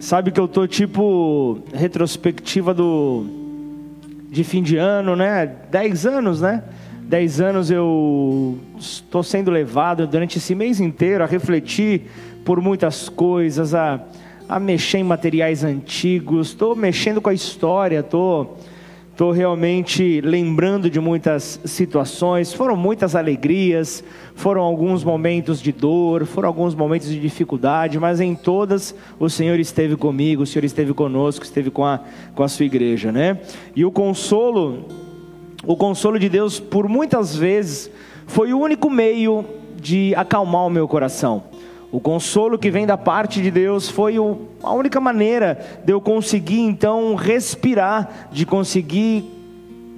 Sabe que eu tô tipo retrospectiva do de fim de ano, né? Dez anos, né? Dez anos eu estou sendo levado durante esse mês inteiro a refletir por muitas coisas, a, a mexer em materiais antigos, estou mexendo com a história, estou Estou realmente lembrando de muitas situações, foram muitas alegrias, foram alguns momentos de dor, foram alguns momentos de dificuldade, mas em todas o Senhor esteve comigo, o Senhor esteve conosco, esteve com a, com a sua igreja, né? E o consolo, o consolo de Deus, por muitas vezes, foi o único meio de acalmar o meu coração. O consolo que vem da parte de Deus foi a única maneira de eu conseguir então respirar, de conseguir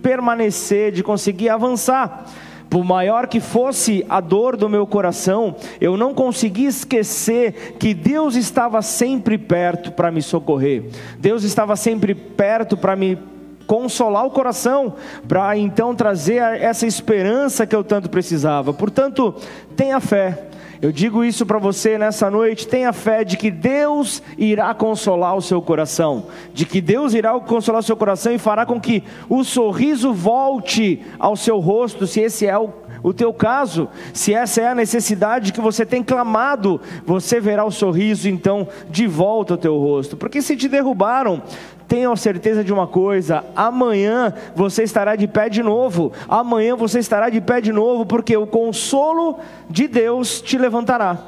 permanecer, de conseguir avançar. Por maior que fosse a dor do meu coração, eu não conseguia esquecer que Deus estava sempre perto para me socorrer. Deus estava sempre perto para me consolar o coração, para então trazer essa esperança que eu tanto precisava. Portanto, tenha fé eu digo isso para você nessa noite, tenha fé de que Deus irá consolar o seu coração, de que Deus irá consolar o seu coração e fará com que o sorriso volte ao seu rosto, se esse é o o teu caso, se essa é a necessidade que você tem clamado, você verá o sorriso então de volta ao teu rosto, porque se te derrubaram, tenha certeza de uma coisa: amanhã você estará de pé de novo, amanhã você estará de pé de novo, porque o consolo de Deus te levantará.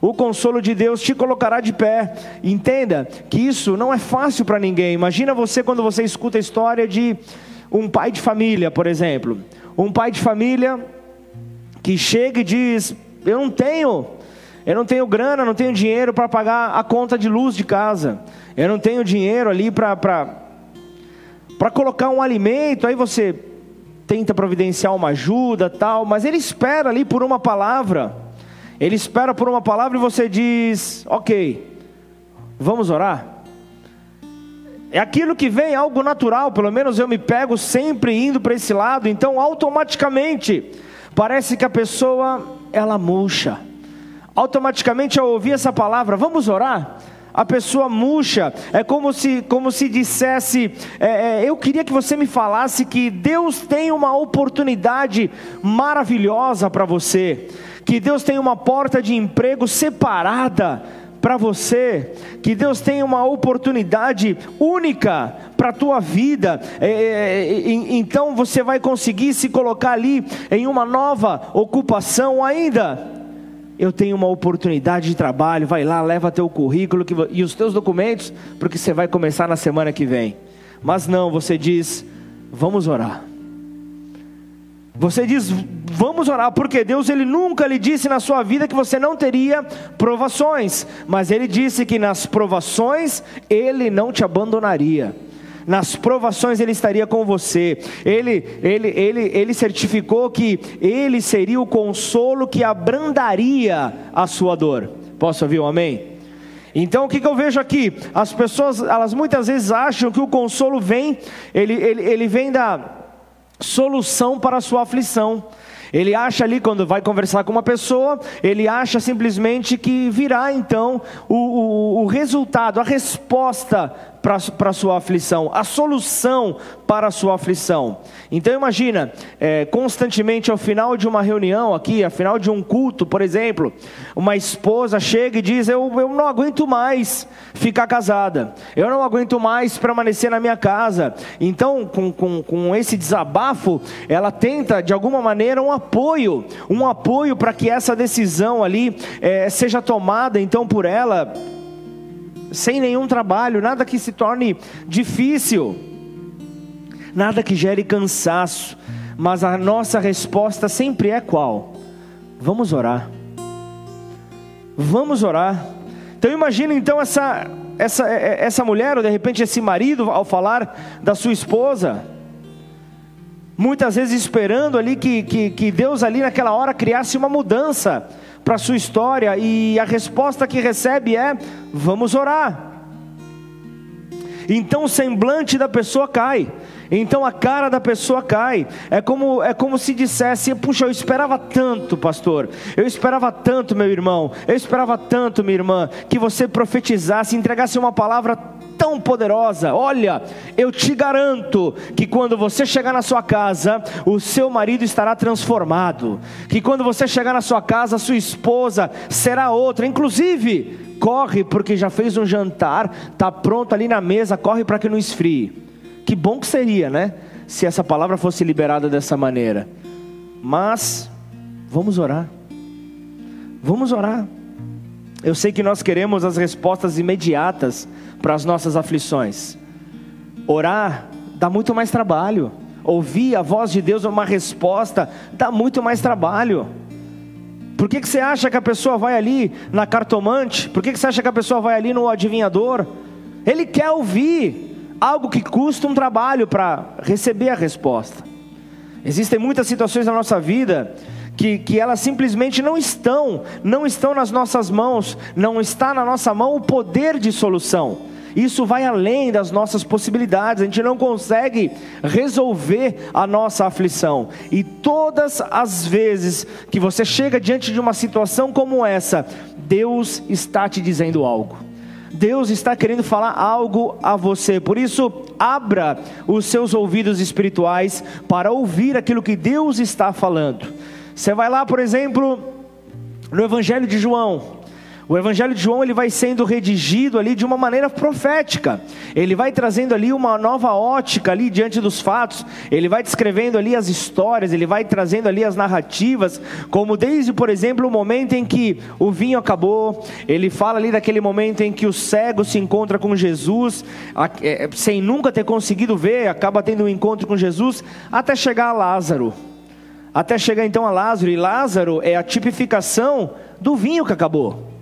O consolo de Deus te colocará de pé. Entenda que isso não é fácil para ninguém. Imagina você quando você escuta a história de um pai de família, por exemplo. Um pai de família que chega e diz: Eu não tenho, eu não tenho grana, não tenho dinheiro para pagar a conta de luz de casa, eu não tenho dinheiro ali para colocar um alimento. Aí você tenta providenciar uma ajuda, tal, mas ele espera ali por uma palavra. Ele espera por uma palavra e você diz: Ok, vamos orar. É aquilo que vem, algo natural, pelo menos eu me pego sempre indo para esse lado, então automaticamente Parece que a pessoa ela murcha. Automaticamente ao ouvir essa palavra, vamos orar? A pessoa murcha, é como se, como se dissesse: é, é, Eu queria que você me falasse que Deus tem uma oportunidade maravilhosa para você, que Deus tem uma porta de emprego separada para você, que Deus tem uma oportunidade única para a tua vida, é, é, é então você vai conseguir se colocar ali em uma nova ocupação ainda. Eu tenho uma oportunidade de trabalho, vai lá, leva teu currículo que, e os teus documentos, porque você vai começar na semana que vem. Mas não, você diz, vamos orar. Você diz, vamos orar, porque Deus ele nunca lhe disse na sua vida que você não teria provações, mas ele disse que nas provações ele não te abandonaria. Nas provações ele estaria com você. Ele, ele, ele, ele certificou que ele seria o consolo que abrandaria a sua dor. Posso ouvir um amém? Então o que, que, eu vejo aqui? As pessoas, elas muitas vezes acham que o consolo vem, ele, ele, ele vem da solução para a sua aflição. Ele acha ali, quando vai conversar com uma pessoa, ele acha simplesmente que virá então o, o, o resultado, a resposta para a sua aflição, a solução para a sua aflição. Então imagina, é, constantemente ao final de uma reunião aqui, ao final de um culto, por exemplo, uma esposa chega e diz: eu, eu não aguento mais ficar casada, eu não aguento mais permanecer na minha casa. Então, com, com, com esse desabafo, ela tenta de alguma maneira um apoio, um apoio para que essa decisão ali é, seja tomada então por ela sem nenhum trabalho, nada que se torne difícil, nada que gere cansaço, mas a nossa resposta sempre é qual? Vamos orar. Vamos orar. Então imagina então essa essa essa mulher ou de repente esse marido ao falar da sua esposa, muitas vezes esperando ali que, que, que Deus ali naquela hora criasse uma mudança para a sua história e a resposta que recebe é: vamos orar. Então o semblante da pessoa cai. Então a cara da pessoa cai. É como, é como se dissesse: Puxa, eu esperava tanto, pastor. Eu esperava tanto, meu irmão. Eu esperava tanto, minha irmã, que você profetizasse, entregasse uma palavra tão poderosa. Olha, eu te garanto que quando você chegar na sua casa, o seu marido estará transformado. Que quando você chegar na sua casa, a sua esposa será outra. Inclusive, corre porque já fez um jantar, está pronto ali na mesa, corre para que não esfrie. Que bom que seria, né? Se essa palavra fosse liberada dessa maneira. Mas, vamos orar. Vamos orar. Eu sei que nós queremos as respostas imediatas para as nossas aflições. Orar dá muito mais trabalho. Ouvir a voz de Deus uma resposta dá muito mais trabalho. Por que, que você acha que a pessoa vai ali na cartomante? Por que, que você acha que a pessoa vai ali no adivinhador? Ele quer ouvir algo que custa um trabalho para receber a resposta. Existem muitas situações na nossa vida que, que elas simplesmente não estão, não estão nas nossas mãos, não está na nossa mão o poder de solução. Isso vai além das nossas possibilidades, a gente não consegue resolver a nossa aflição. E todas as vezes que você chega diante de uma situação como essa, Deus está te dizendo algo. Deus está querendo falar algo a você. Por isso, abra os seus ouvidos espirituais para ouvir aquilo que Deus está falando. Você vai lá, por exemplo, no Evangelho de João. O Evangelho de João ele vai sendo redigido ali de uma maneira profética. Ele vai trazendo ali uma nova ótica ali diante dos fatos. Ele vai descrevendo ali as histórias. Ele vai trazendo ali as narrativas, como desde, por exemplo, o momento em que o vinho acabou. Ele fala ali daquele momento em que o cego se encontra com Jesus, é, sem nunca ter conseguido ver, acaba tendo um encontro com Jesus, até chegar a Lázaro até chegar então a Lázaro, e Lázaro é a tipificação do vinho que acabou.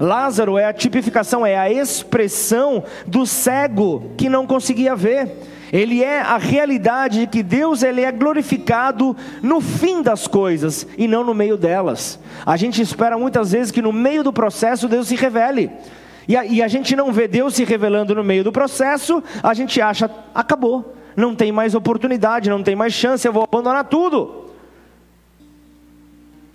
Lázaro é a tipificação, é a expressão do cego que não conseguia ver. Ele é a realidade de que Deus ele é glorificado no fim das coisas e não no meio delas. A gente espera muitas vezes que no meio do processo Deus se revele. E a, e a gente não vê Deus se revelando no meio do processo, a gente acha, acabou, não tem mais oportunidade, não tem mais chance, eu vou abandonar tudo.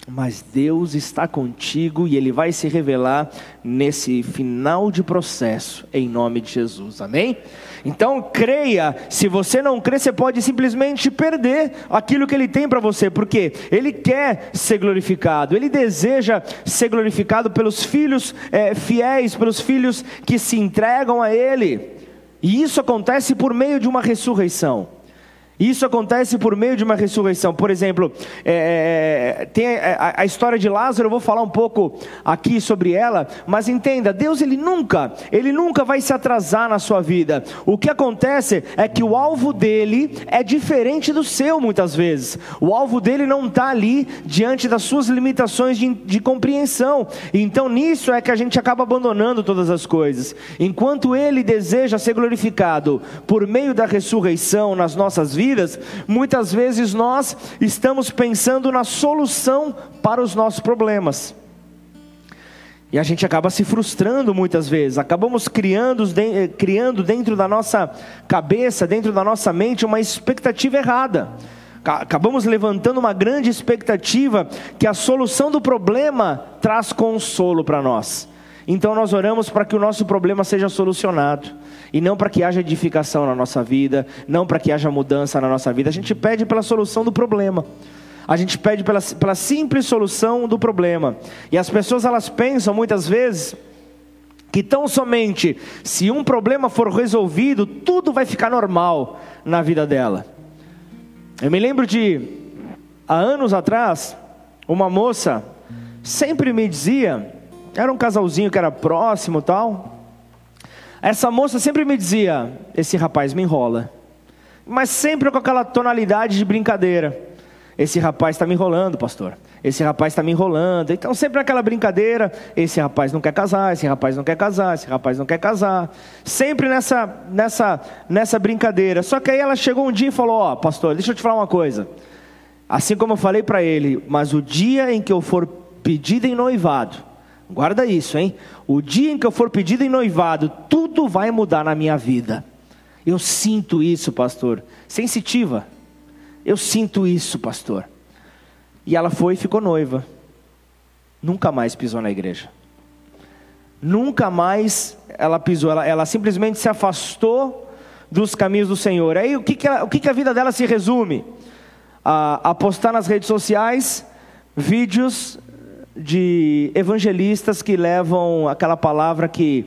Mas Deus está contigo e Ele vai se revelar nesse final de processo, em nome de Jesus, amém? Então creia, se você não crê, você pode simplesmente perder aquilo que Ele tem para você, porque Ele quer ser glorificado, Ele deseja ser glorificado pelos filhos é, fiéis, pelos filhos que se entregam a Ele, e isso acontece por meio de uma ressurreição. Isso acontece por meio de uma ressurreição. Por exemplo, é, é tem a, a, história de Lázaro. Eu vou falar um pouco aqui sobre ela, mas entenda, Deus ele nunca, ele nunca vai se atrasar na sua vida. O que acontece é que o alvo dele é diferente do seu muitas vezes. O alvo dele não está ali diante das suas limitações de, de compreensão. Então nisso é que a gente acaba abandonando todas as coisas. Enquanto ele deseja ser glorificado por meio da ressurreição nas nossas vidas vidas, muitas vezes nós estamos pensando na solução para os nossos problemas. E a gente acaba se frustrando muitas vezes, acabamos criando, eh, criando dentro da nossa cabeça, dentro da nossa mente, uma expectativa errada. Acabamos levantando uma grande expectativa que a solução do problema traz consolo para nós. Então nós oramos para que o nosso problema seja solucionado e não para que haja edificação na nossa vida, não para que haja mudança na nossa vida. A gente pede pela solução do problema. A gente pede pela, pela simples solução do problema. E as pessoas elas pensam muitas vezes que tão somente se um problema for resolvido, tudo vai ficar normal na vida dela. Eu me lembro de há anos atrás, uma moça sempre me dizia era um casalzinho que era próximo tal. Essa moça sempre me dizia: Esse rapaz me enrola. Mas sempre com aquela tonalidade de brincadeira. Esse rapaz está me enrolando, pastor. Esse rapaz está me enrolando. Então, sempre aquela brincadeira. Esse rapaz não quer casar, esse rapaz não quer casar, esse rapaz não quer casar. Sempre nessa, nessa, nessa brincadeira. Só que aí ela chegou um dia e falou: Ó, oh, pastor, deixa eu te falar uma coisa. Assim como eu falei para ele, mas o dia em que eu for pedido em noivado, Guarda isso, hein? O dia em que eu for pedido em noivado, tudo vai mudar na minha vida. Eu sinto isso, pastor. Sensitiva. Eu sinto isso, pastor. E ela foi e ficou noiva. Nunca mais pisou na igreja. Nunca mais ela pisou. Ela, ela simplesmente se afastou dos caminhos do Senhor. Aí o que, que, ela, o que, que a vida dela se resume? A, a postar nas redes sociais vídeos de evangelistas que levam aquela palavra que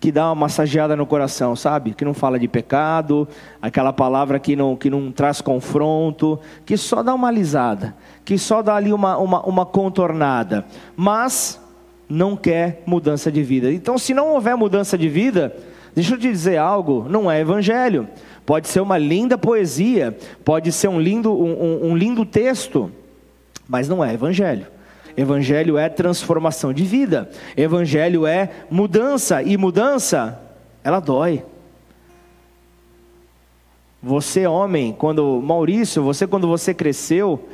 que dá uma massageada no coração, sabe? Que não fala de pecado, aquela palavra que não, que não traz confronto, que só dá uma alisada, que só dá ali uma, uma, uma contornada, mas não quer mudança de vida. Então, se não houver mudança de vida, deixa eu te dizer algo: não é evangelho. Pode ser uma linda poesia, pode ser um lindo, um, um, um lindo texto, mas não é evangelho. Evangelho é transformação de vida. Evangelho é mudança. E mudança, ela dói. Você, homem, quando. Maurício, você, quando você cresceu.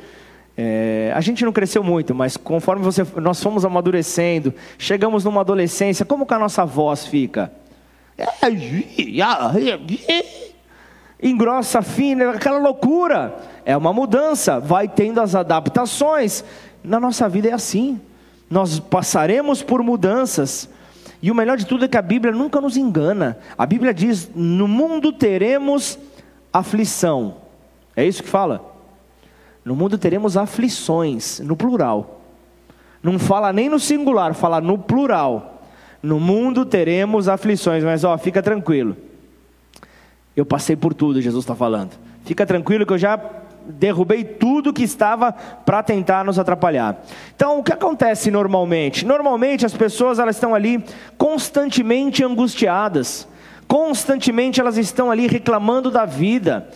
É, a gente não cresceu muito, mas conforme você, nós fomos amadurecendo, chegamos numa adolescência, como que a nossa voz fica? Engrossa, fina, aquela loucura. É uma mudança, vai tendo as adaptações. Na nossa vida é assim. Nós passaremos por mudanças. E o melhor de tudo é que a Bíblia nunca nos engana. A Bíblia diz: no mundo teremos aflição. É isso que fala? No mundo teremos aflições, no plural. Não fala nem no singular, fala no plural. No mundo teremos aflições, mas ó, fica tranquilo. Eu passei por tudo, Jesus está falando. Fica tranquilo que eu já derrubei tudo que estava para tentar nos atrapalhar. Então, o que acontece normalmente? Normalmente as pessoas elas estão ali constantemente angustiadas, constantemente elas estão ali reclamando da vida.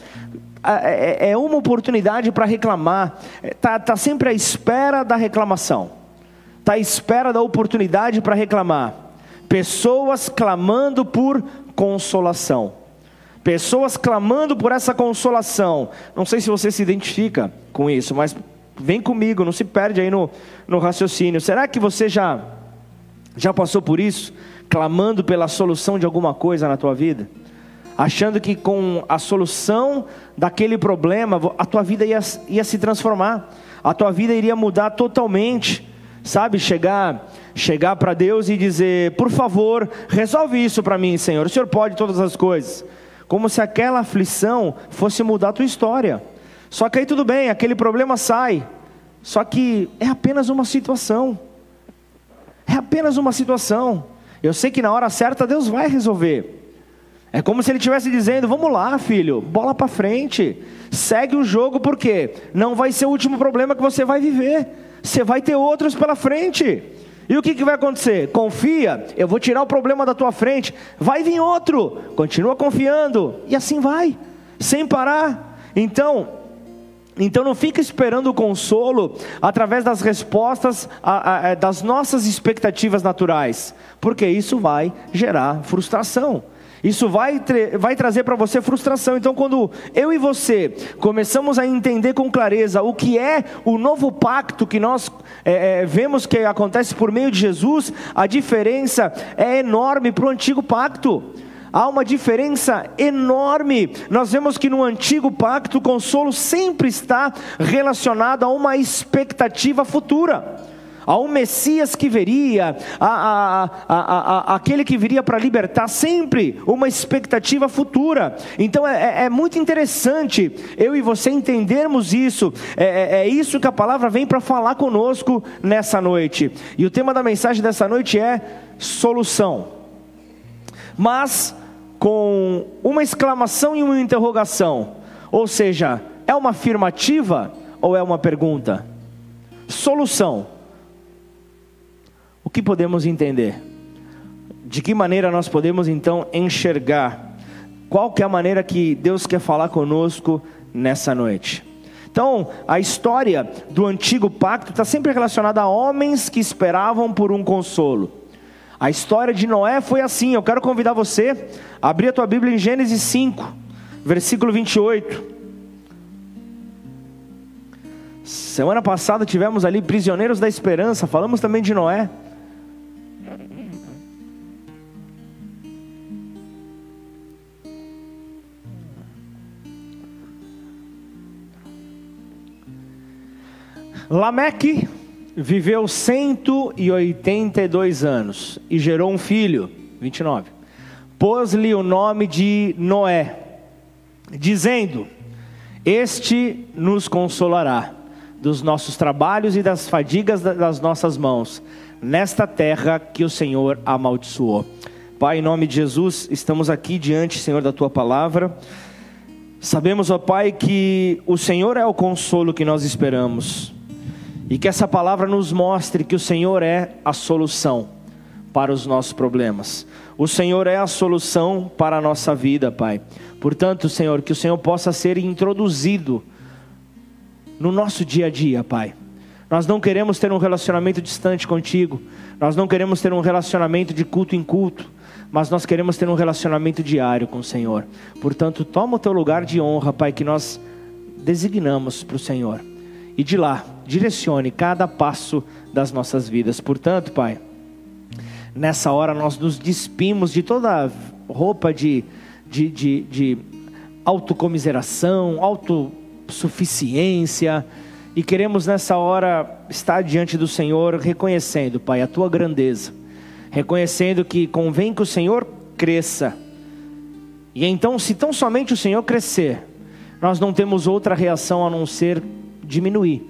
É, é, é uma oportunidade para reclamar, está é, tá sempre à espera da reclamação, está à espera da oportunidade para reclamar. Pessoas clamando por consolação. Pessoas clamando por essa consolação. Não sei se você se identifica com isso, mas vem comigo, não se perde aí no, no raciocínio. Será que você já, já passou por isso? Clamando pela solução de alguma coisa na tua vida? Achando que com a solução daquele problema, a tua vida ia, ia se transformar, a tua vida iria mudar totalmente. Sabe, chegar chegar para Deus e dizer: Por favor, resolve isso para mim, Senhor. O Senhor pode todas as coisas como se aquela aflição fosse mudar a tua história. Só que aí tudo bem, aquele problema sai. Só que é apenas uma situação. É apenas uma situação. Eu sei que na hora certa Deus vai resolver. É como se ele estivesse dizendo: Vamos lá, filho, bola para frente, segue o jogo, porque não vai ser o último problema que você vai viver, você vai ter outros pela frente. E o que, que vai acontecer? Confia, eu vou tirar o problema da tua frente, vai vir outro, continua confiando, e assim vai, sem parar. Então, então não fica esperando o consolo através das respostas a, a, a, das nossas expectativas naturais, porque isso vai gerar frustração. Isso vai, vai trazer para você frustração. Então, quando eu e você começamos a entender com clareza o que é o novo pacto que nós é, é, vemos que acontece por meio de Jesus, a diferença é enorme para o antigo pacto. Há uma diferença enorme. Nós vemos que no antigo pacto o consolo sempre está relacionado a uma expectativa futura a um Messias que viria, a, a, a, aquele que viria para libertar, sempre uma expectativa futura. Então é, é, é muito interessante eu e você entendermos isso, é, é, é isso que a palavra vem para falar conosco nessa noite. E o tema da mensagem dessa noite é solução, mas com uma exclamação e uma interrogação, ou seja, é uma afirmativa ou é uma pergunta? Solução o que podemos entender? De que maneira nós podemos então enxergar? Qual que é a maneira que Deus quer falar conosco nessa noite? Então, a história do antigo pacto está sempre relacionada a homens que esperavam por um consolo. A história de Noé foi assim. Eu quero convidar você a abrir a tua Bíblia em Gênesis 5, versículo 28. Semana passada tivemos ali prisioneiros da esperança, falamos também de Noé. Lameque viveu 182 anos e gerou um filho, 29. Pôs-lhe o nome de Noé, dizendo: Este nos consolará dos nossos trabalhos e das fadigas das nossas mãos, nesta terra que o Senhor amaldiçoou. Pai, em nome de Jesus, estamos aqui diante, Senhor, da tua palavra. Sabemos, ó Pai, que o Senhor é o consolo que nós esperamos. E que essa palavra nos mostre que o Senhor é a solução para os nossos problemas. O Senhor é a solução para a nossa vida, Pai. Portanto, Senhor, que o Senhor possa ser introduzido no nosso dia a dia, Pai. Nós não queremos ter um relacionamento distante contigo. Nós não queremos ter um relacionamento de culto em culto. Mas nós queremos ter um relacionamento diário com o Senhor. Portanto, toma o teu lugar de honra, Pai, que nós designamos para o Senhor. E de lá, direcione cada passo das nossas vidas. Portanto, Pai, nessa hora nós nos despimos de toda roupa de, de, de, de autocomiseração, auto suficiência, e queremos nessa hora estar diante do Senhor, reconhecendo, Pai, a tua grandeza, reconhecendo que convém que o Senhor cresça, e então, se tão somente o Senhor crescer, nós não temos outra reação a não ser diminuir.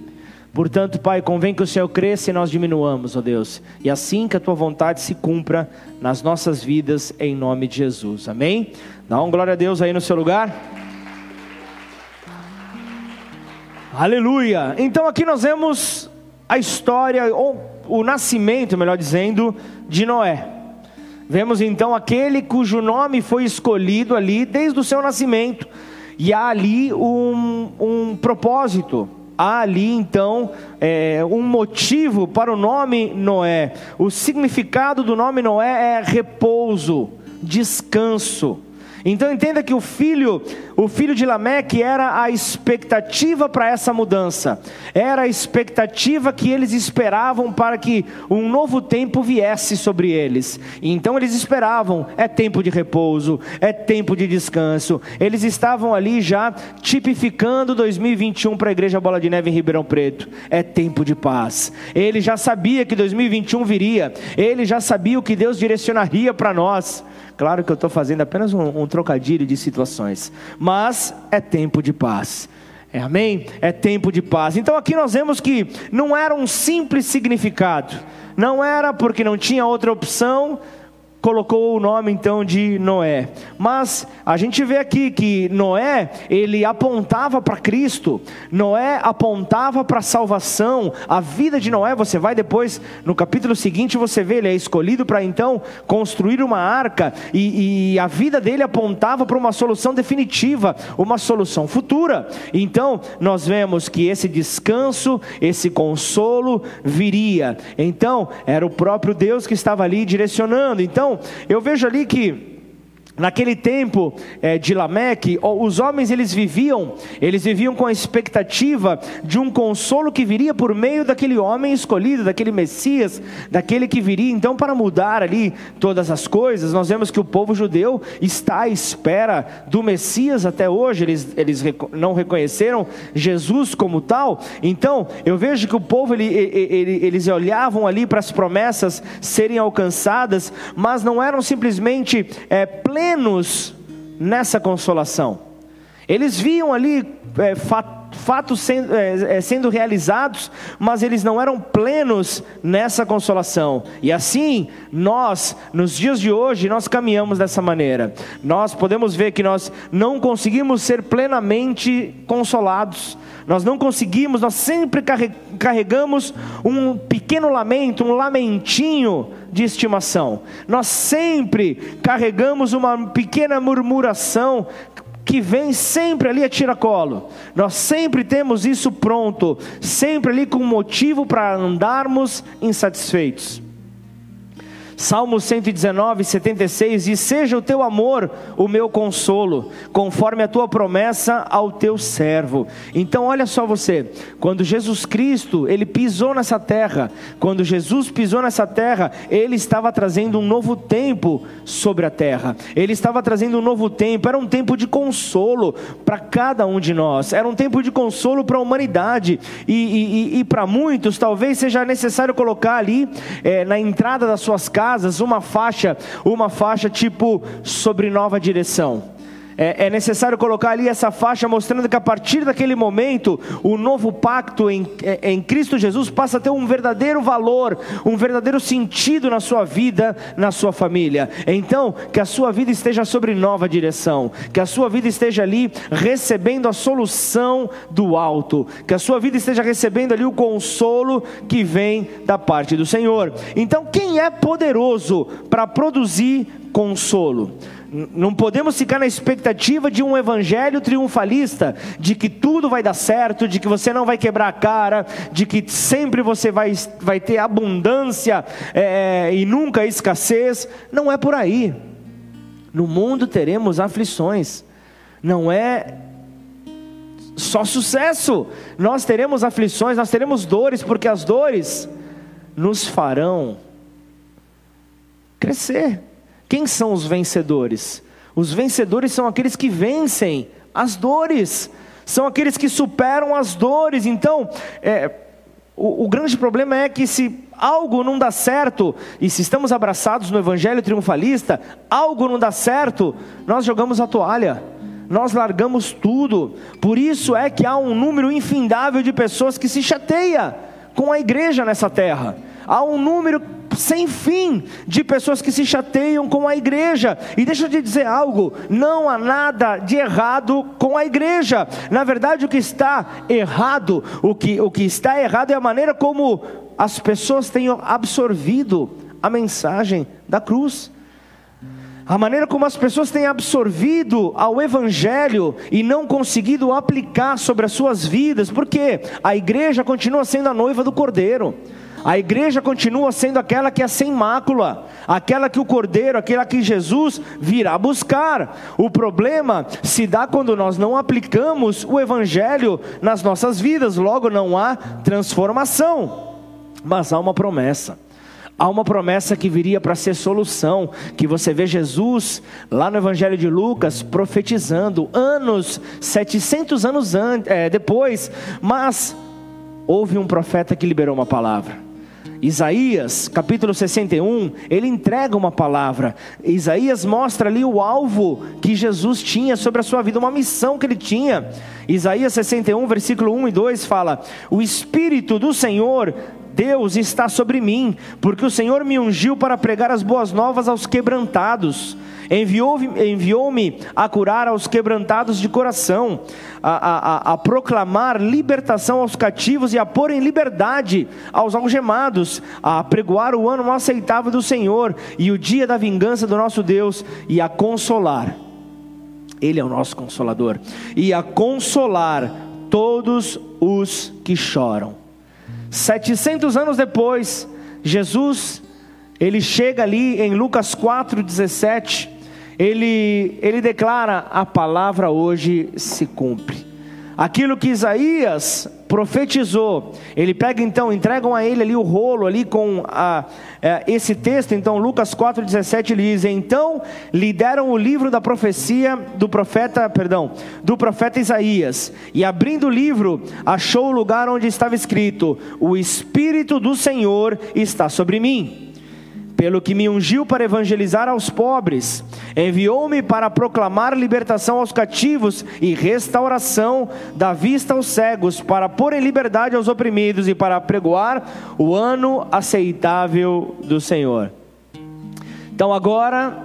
Portanto, Pai, convém que o Senhor cresça e nós diminuamos, ó Deus, e assim que a tua vontade se cumpra nas nossas vidas, em nome de Jesus. Amém? Dá um glória a Deus aí no seu lugar. Aleluia! Então aqui nós vemos a história, ou o nascimento, melhor dizendo, de Noé. Vemos então aquele cujo nome foi escolhido ali desde o seu nascimento, e há ali um, um propósito, há ali então é, um motivo para o nome Noé. O significado do nome Noé é repouso, descanso. Então entenda que o filho, o filho de Lameque era a expectativa para essa mudança. Era a expectativa que eles esperavam para que um novo tempo viesse sobre eles. Então eles esperavam, é tempo de repouso, é tempo de descanso. Eles estavam ali já tipificando 2021 para a igreja Bola de Neve em Ribeirão Preto. É tempo de paz. Ele já sabia que 2021 viria. Ele já sabia o que Deus direcionaria para nós. Claro que eu estou fazendo apenas um, um trocadilho de situações, mas é tempo de paz. É, amém? É tempo de paz. Então aqui nós vemos que não era um simples significado, não era porque não tinha outra opção, colocou o nome então de Noé. Mas a gente vê aqui que Noé, ele apontava para Cristo, Noé apontava para a salvação. A vida de Noé, você vai depois no capítulo seguinte, você vê, ele é escolhido para então construir uma arca, e, e a vida dele apontava para uma solução definitiva, uma solução futura. Então, nós vemos que esse descanso, esse consolo viria. Então, era o próprio Deus que estava ali direcionando. Então, então, eu vejo ali que Naquele tempo é, de Lameque, os homens eles viviam, eles viviam com a expectativa de um consolo que viria por meio daquele homem escolhido, daquele Messias, daquele que viria então para mudar ali todas as coisas. Nós vemos que o povo judeu está à espera do Messias até hoje, eles, eles não reconheceram Jesus como tal. Então, eu vejo que o povo ele, ele, eles olhavam ali para as promessas serem alcançadas, mas não eram simplesmente é, plenos nessa consolação. Eles viam ali é, fatos sendo, é, é, sendo realizados, mas eles não eram plenos nessa consolação. E assim, nós, nos dias de hoje, nós caminhamos dessa maneira. Nós podemos ver que nós não conseguimos ser plenamente consolados. Nós não conseguimos, nós sempre carregamos um pequeno lamento, um lamentinho de estimação. Nós sempre carregamos uma pequena murmuração que vem sempre ali a tiracolo. Nós sempre temos isso pronto, sempre ali com motivo para andarmos insatisfeitos. Salmo 119, 76 diz: Seja o teu amor o meu consolo, conforme a tua promessa ao teu servo. Então, olha só você, quando Jesus Cristo, ele pisou nessa terra, quando Jesus pisou nessa terra, ele estava trazendo um novo tempo sobre a terra, ele estava trazendo um novo tempo, era um tempo de consolo para cada um de nós, era um tempo de consolo para a humanidade, e, e, e, e para muitos, talvez seja necessário colocar ali é, na entrada das suas casas, casas uma faixa, uma faixa tipo sobre nova direção é, é, necessário colocar ali essa faixa mostrando que a partir daquele momento o novo pacto em, é, em Cristo Jesus passa a ter um verdadeiro valor, um verdadeiro sentido na sua vida, na sua família. Então, que a sua vida esteja sobre nova direção, que a sua vida esteja ali recebendo a solução do alto, que a sua vida esteja recebendo ali o consolo que vem da parte do Senhor. Então, quem é poderoso para produzir consolo? Não podemos ficar na expectativa de um evangelho triunfalista, de que tudo vai dar certo, de que você não vai quebrar a cara, de que sempre você vai, vai ter abundância é, e nunca escassez. Não é por aí. No mundo teremos aflições, não é só sucesso. Nós teremos aflições, nós teremos dores, porque as dores nos farão crescer. Quem são os vencedores? Os vencedores são aqueles que vencem as dores, são aqueles que superam as dores. Então, é, o, o grande problema é que se algo não dá certo, e se estamos abraçados no evangelho triunfalista, algo não dá certo, nós jogamos a toalha nós largamos tudo. Por isso é que há um número infindável de pessoas que se chateia com a igreja nessa terra. Há um número sem fim de pessoas que se chateiam com a igreja. E deixa eu te dizer algo: não há nada de errado com a igreja. Na verdade, o que está errado, o que, o que está errado é a maneira como as pessoas têm absorvido a mensagem da cruz. A maneira como as pessoas têm absorvido ao Evangelho e não conseguido aplicar sobre as suas vidas, porque a igreja continua sendo a noiva do Cordeiro. A igreja continua sendo aquela que é sem mácula, aquela que o Cordeiro, aquela que Jesus virá buscar. O problema se dá quando nós não aplicamos o Evangelho nas nossas vidas, logo não há transformação. Mas há uma promessa. Há uma promessa que viria para ser solução, que você vê Jesus lá no Evangelho de Lucas profetizando anos, 700 anos é, depois, mas houve um profeta que liberou uma palavra. Isaías, capítulo 61, ele entrega uma palavra. Isaías mostra ali o alvo que Jesus tinha sobre a sua vida, uma missão que ele tinha. Isaías 61, versículo 1 e 2 fala: O Espírito do Senhor Deus está sobre mim, porque o Senhor me ungiu para pregar as boas novas aos quebrantados, enviou-me enviou a curar aos quebrantados de coração, a, a, a, proclamar libertação aos cativos e a pôr em liberdade aos algemados, a pregoar o ano aceitável do Senhor e o dia da vingança do nosso Deus e a consolar. Ele é o nosso consolador, e a consolar todos os que choram 700 anos depois, Jesus, ele chega ali em Lucas 4,17, ele, ele declara: A palavra hoje se cumpre. Aquilo que Isaías profetizou, ele pega então, entregam a ele ali o rolo ali com a, é, esse texto, então Lucas 4,17 ele diz, então lhe deram o livro da profecia do profeta, perdão, do profeta Isaías, e abrindo o livro, achou o lugar onde estava escrito, o Espírito do Senhor está sobre mim pelo que me ungiu para evangelizar aos pobres, enviou-me para proclamar libertação aos cativos e restauração da vista aos cegos, para pôr em liberdade aos oprimidos e para pregoar o ano aceitável do Senhor. Então agora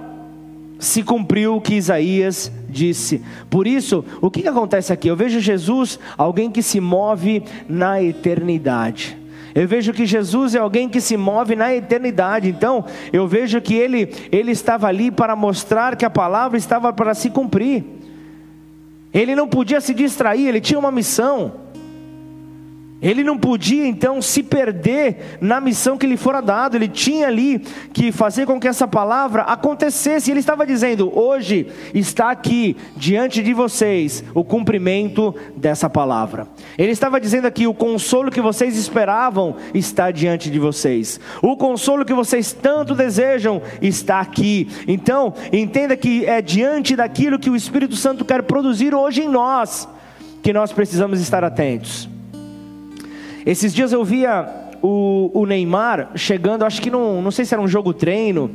se cumpriu o que Isaías disse. Por isso, o que, acontece aqui? Eu vejo Jesus, alguém que se move na eternidade. Eu vejo que Jesus é alguém que se move na eternidade. Então, eu vejo que ele, ele estava ali para mostrar que a palavra estava para se cumprir. Ele não podia se distrair, ele tinha uma missão. Ele não podia então se perder na missão que lhe fora dado, ele tinha ali que fazer com que essa palavra acontecesse. Ele estava dizendo: hoje está aqui diante de vocês o cumprimento dessa palavra. Ele estava dizendo aqui: o consolo que vocês esperavam está diante de vocês, o consolo que vocês tanto desejam está aqui. Então, entenda que é diante daquilo que o Espírito Santo quer produzir hoje em nós que nós precisamos estar atentos. Esses dias eu via o, o Neymar chegando, acho que não, não sei se era um jogo treino.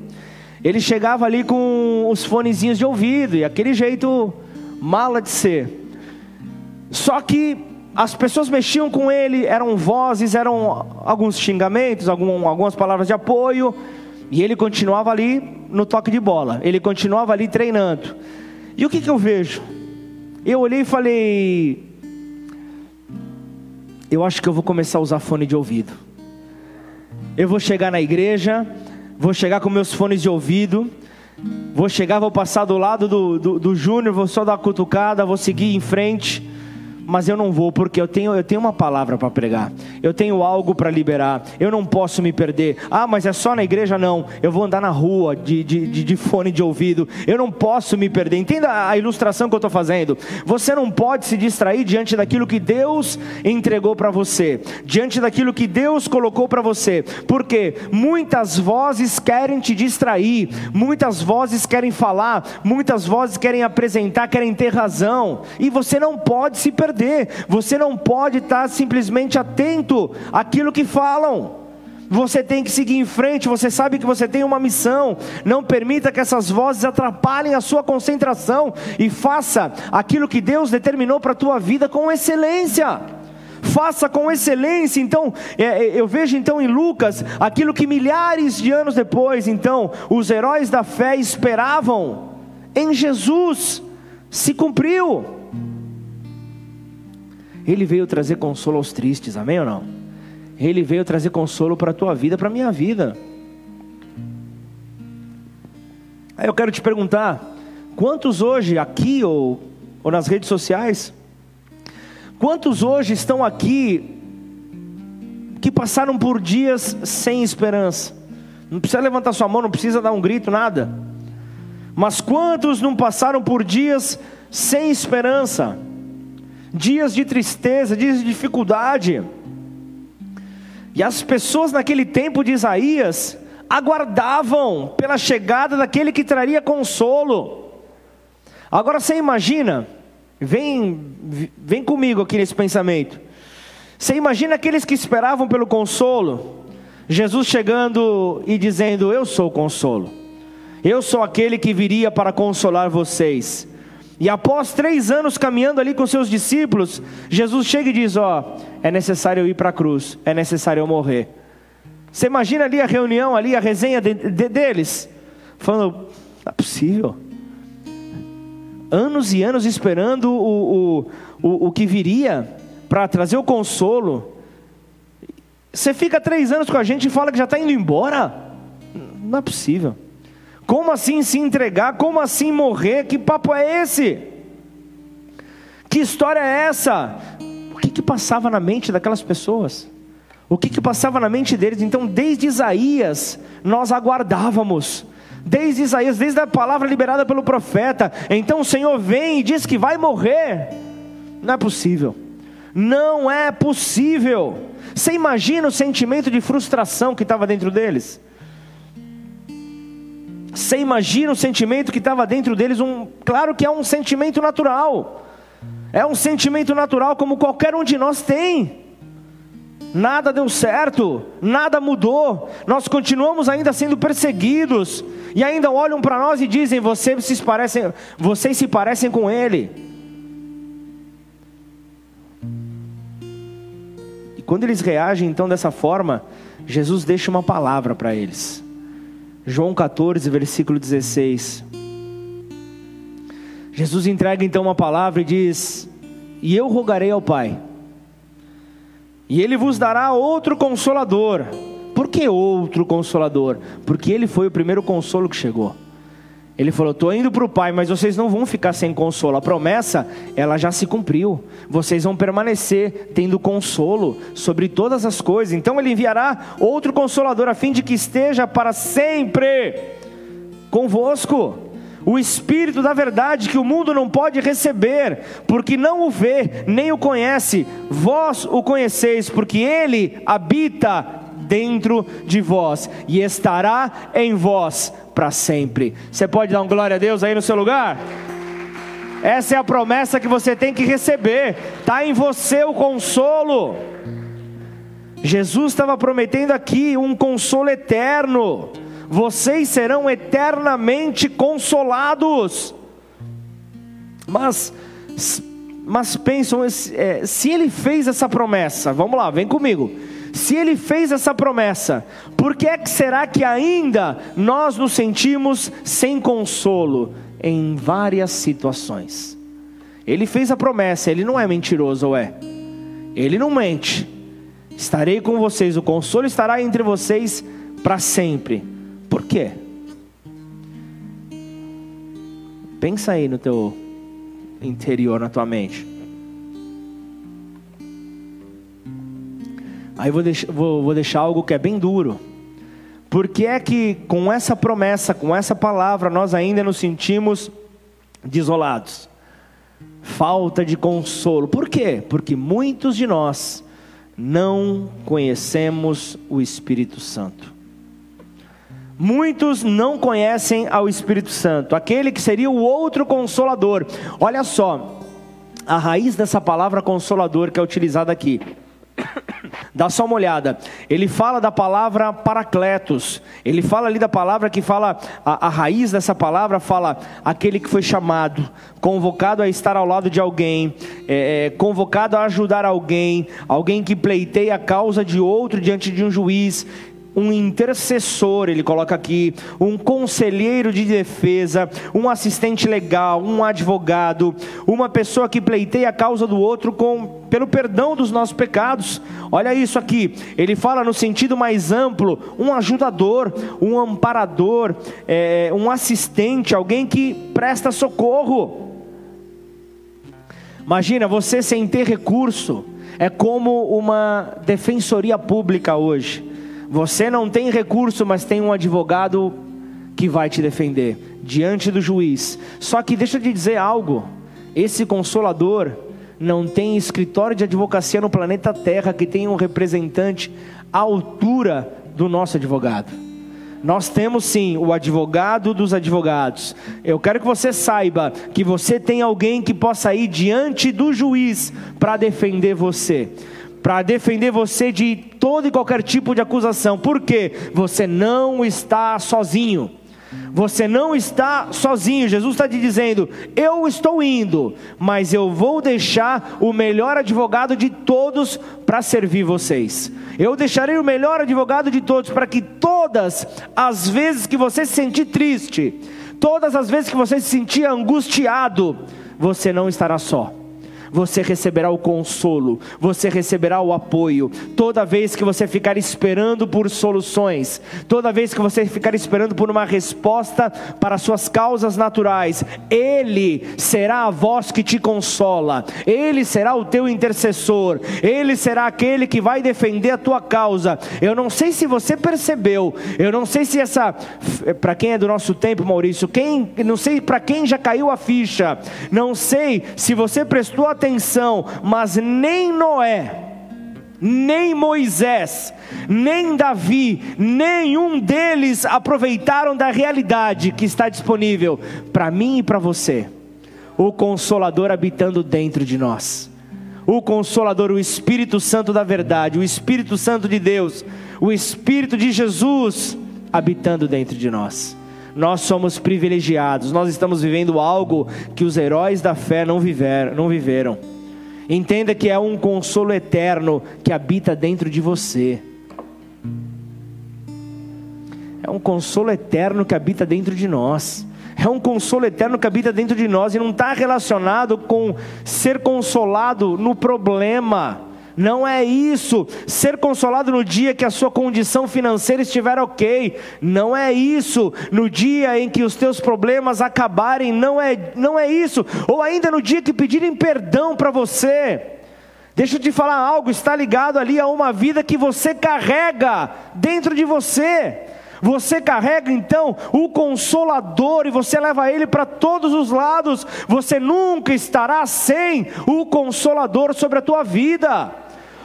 Ele chegava ali com os fonezinhos de ouvido e aquele jeito mala de ser. Só que as pessoas mexiam com ele, eram vozes, eram alguns xingamentos, algum, algumas palavras de apoio, e ele continuava ali no toque de bola, ele continuava ali treinando. E o que, que eu vejo? Eu olhei e falei: eu acho que eu vou começar a usar fone de ouvido. Eu vou chegar na igreja, vou chegar com meus fones de ouvido, vou chegar, vou passar do lado do, do, do Júnior, vou só dar uma cutucada, vou seguir em frente mas eu não vou porque eu tenho, eu tenho uma palavra para pregar, eu tenho algo para liberar, eu não posso me perder. Ah, mas é só na igreja? Não, eu vou andar na rua de, de, de, de fone de ouvido, eu não posso me perder. Entenda a ilustração que eu estou fazendo. Você não pode se distrair diante daquilo que Deus entregou para você, diante daquilo que Deus colocou para você, porque muitas vozes querem te distrair, muitas vozes querem falar, muitas vozes querem apresentar, querem ter razão, e você não pode se perder perder, você não pode estar simplesmente atento àquilo que falam. Você tem que seguir em frente, você sabe que você tem uma missão. Não permita que essas vozes atrapalhem a sua concentração e faça aquilo que Deus determinou para a tua vida com excelência faça com excelência. Então, é, é, eu vejo então em Lucas aquilo que milhares de anos depois, então, os heróis da fé esperavam em Jesus, se cumpriu. Ele veio trazer consolo aos tristes, amém ou não? Ele veio trazer consolo para a tua vida, para a minha vida. Aí eu quero te perguntar: quantos hoje, aqui ou, ou nas redes sociais, quantos hoje estão aqui que passaram por dias sem esperança? Não precisa levantar sua mão, não precisa dar um grito, nada. Mas quantos não passaram por dias sem esperança? Dias de tristeza, dias de dificuldade. E as pessoas naquele tempo de Isaías aguardavam pela chegada daquele que traria consolo. Agora você imagina, vem, vem comigo aqui nesse pensamento. Você imagina aqueles que esperavam pelo consolo, Jesus chegando e dizendo: Eu sou o consolo, eu sou aquele que viria para consolar vocês. E após três anos caminhando ali com seus discípulos, Jesus chega e diz: Ó, oh, é necessário eu ir para a cruz, é necessário eu morrer. Você imagina ali a reunião, ali a resenha de, de, deles, falando: não é possível. Anos e anos esperando o, o, o, o que viria para trazer o consolo. Você fica três anos com a gente e fala que já está indo embora? Não é possível. Como assim se entregar? Como assim morrer? Que papo é esse? Que história é essa? O que, que passava na mente daquelas pessoas? O que, que passava na mente deles? Então, desde Isaías, nós aguardávamos. Desde Isaías, desde a palavra liberada pelo profeta. Então o Senhor vem e diz que vai morrer. Não é possível. Não é possível. Você imagina o sentimento de frustração que estava dentro deles? Você imagina o sentimento que estava dentro deles? Um, claro que é um sentimento natural. É um sentimento natural como qualquer um de nós tem. Nada deu certo, nada mudou. Nós continuamos ainda sendo perseguidos e ainda olham para nós e dizem: vocês se parecem, vocês se parecem com ele. E quando eles reagem então dessa forma, Jesus deixa uma palavra para eles. João 14, versículo 16. Jesus entrega então uma palavra e diz: E eu rogarei ao Pai, e Ele vos dará outro consolador. Por que outro consolador? Porque Ele foi o primeiro consolo que chegou. Ele falou: "Estou indo para o Pai, mas vocês não vão ficar sem consolo. A promessa, ela já se cumpriu. Vocês vão permanecer tendo consolo sobre todas as coisas. Então ele enviará outro consolador a fim de que esteja para sempre convosco." o Espírito da verdade que o mundo não pode receber, porque não o vê, nem o conhece, vós o conheceis, porque ele habita dentro de vós e estará em vós para sempre. Você pode dar um glória a Deus aí no seu lugar? Essa é a promessa que você tem que receber, está em você o consolo. Jesus estava prometendo aqui um consolo eterno vocês serão eternamente consolados. Mas, mas pensam, é, se ele fez essa promessa, vamos lá, vem comigo. Se ele fez essa promessa, por que, é que será que ainda nós nos sentimos sem consolo em várias situações? Ele fez a promessa, ele não é mentiroso, ou é? Ele não mente. Estarei com vocês, o consolo estará entre vocês para sempre. Por quê? Pensa aí no teu interior, na tua mente. Aí vou deixar, vou, vou deixar algo que é bem duro. Por que é que com essa promessa, com essa palavra, nós ainda nos sentimos desolados? Falta de consolo. Por quê? Porque muitos de nós não conhecemos o Espírito Santo. Muitos não conhecem ao Espírito Santo, aquele que seria o outro consolador. Olha só, a raiz dessa palavra consolador que é utilizada aqui. Dá só uma olhada. Ele fala da palavra paracletos. Ele fala ali da palavra que fala, a, a, raiz dessa palavra fala aquele que foi chamado, convocado a estar ao lado de alguém, é, é, convocado a ajudar alguém, alguém que pleiteia a causa de outro diante de um juiz um intercessor, ele coloca aqui, um conselheiro de defesa, um assistente legal, um advogado, uma pessoa que pleiteia a causa do outro com, pelo perdão dos nossos pecados. Olha isso aqui, ele fala no sentido mais amplo: um ajudador, um amparador, é, um assistente, alguém que presta socorro. Imagina você sem ter recurso, é como uma defensoria pública hoje você não tem recurso, mas tem um advogado que vai te defender diante do juiz. Só que deixa eu te dizer algo: esse consolador não tem escritório de advocacia no planeta Terra que tenha um representante à altura do nosso advogado. Nós temos sim o advogado dos advogados. Eu quero que você saiba que você tem alguém que possa ir diante do juiz para defender você para defender você de todo e qualquer tipo de acusação, porque você não está sozinho. Você não está sozinho. Jesus está te dizendo: Eu estou indo, mas eu vou deixar o melhor advogado de todos para servir vocês. Eu deixarei o melhor advogado de todos para que todas as vezes que você se sentir triste, todas as vezes que você se sentir angustiado, você não estará só você receberá o consolo, você receberá o apoio. Toda vez que você ficar esperando por soluções, toda vez que você ficar esperando por uma resposta para suas causas naturais, Ele será a voz que te consola, Ele será o teu intercessor, Ele será aquele que vai defender a tua causa. Eu não sei se você percebeu, eu não sei se essa, para quem é do nosso tempo, Maurício, quem, não sei para quem já caiu a ficha, não sei se você prestou atenção atenção, mas nem Noé, nem Moisés, nem Davi, nenhum deles aproveitaram da realidade que está disponível para mim e para você. O Consolador habitando dentro de nós. O Consolador, o Espírito Santo da verdade, o Espírito Santo de Deus, o Espírito de Jesus habitando dentro de nós. Nós somos privilegiados, nós estamos vivendo algo que os heróis da fé não, viver, não viveram. Entenda que é um consolo eterno que habita dentro de você. É um consolo eterno que habita dentro de nós. É um consolo eterno que habita dentro de nós e não está relacionado com ser consolado no problema Não é isso. Ser consolado no dia que a sua condição financeira estiver ok. Não é isso. No dia em que os teus problemas acabarem. Não é, não é isso. Ou ainda no dia que pedirem perdão para você. Deixa eu te falar algo. Está ligado ali a uma vida que você carrega dentro de você. Você carrega então o consolador e você leva ele para todos os lados. Você nunca estará sem o consolador sobre a tua vida.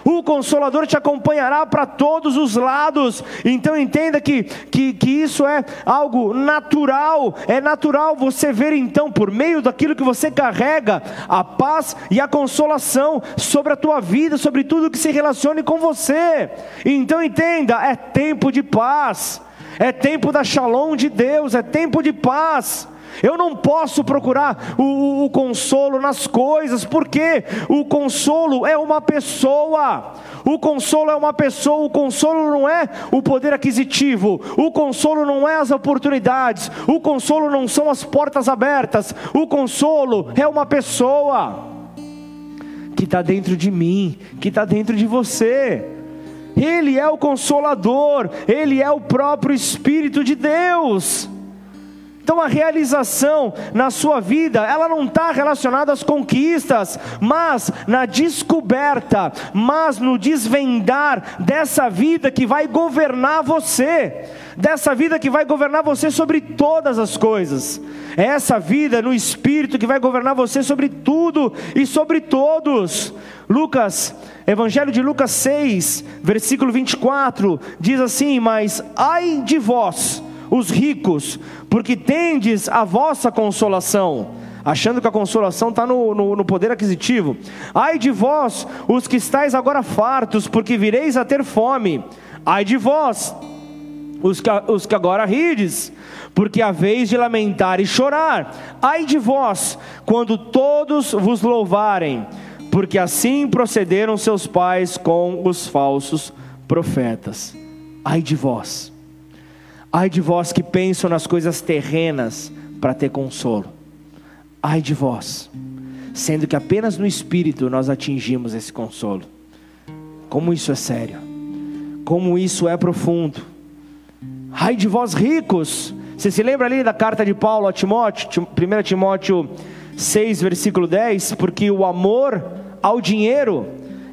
O consolador te acompanhará para todos os lados. Então entenda que, que, que isso é algo natural. É natural você ver então, por meio daquilo que você carrega, a paz e a consolação sobre a tua vida, sobre tudo que se relacione com você. Então entenda, é tempo de paz é tempo da shalom de Deus, é tempo de paz. Eu não posso procurar o, o, o, consolo nas coisas, porque o consolo é uma pessoa. O consolo é uma pessoa, o consolo não é o poder aquisitivo, o consolo não é as oportunidades, o consolo não são as portas abertas, o consolo é uma pessoa que está dentro de mim, que está dentro de você. Ele é o consolador, Ele é o próprio Espírito de Deus. Então a realização na sua vida, ela não está relacionada às conquistas, mas na descoberta, mas no desvendar dessa vida que vai governar você, dessa vida que vai governar você sobre todas as coisas. É essa vida no Espírito que vai governar você sobre tudo e sobre todos. Lucas, Evangelho de Lucas 6, versículo 24, diz assim: Mas ai de vós, os ricos, porque tendes a vossa consolação, achando que a consolação está no, no, no, poder aquisitivo. Ai de vós, os que estáis agora fartos, porque vireis a ter fome. Ai de vós, os que, os que agora rides, porque a vez de lamentar e chorar. Ai de vós, quando todos vos louvarem, porque assim procederam seus pais com os falsos profetas. Ai de vós, ai de vós que pensam nas coisas terrenas para ter consolo. Ai de vós, sendo que apenas no espírito nós atingimos esse consolo. Como isso é sério, como isso é profundo. Ai de vós ricos, você se lembra ali da carta de Paulo a Timóteo, 1 Timóteo 6, versículo 10? Porque o amor ao dinheiro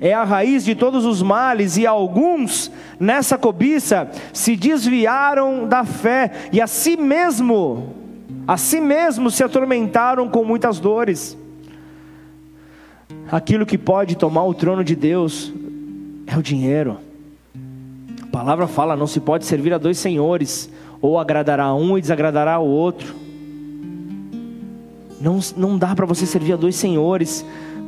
é a raiz de todos os males, e alguns, nessa cobiça, se desviaram da fé e a si mesmo, a si mesmo se atormentaram com muitas dores. Aquilo que pode tomar o trono de Deus é o dinheiro. A palavra fala: não se pode servir a dois senhores, ou agradará a um e desagradará ao outro. Não, não dá para você servir a dois senhores.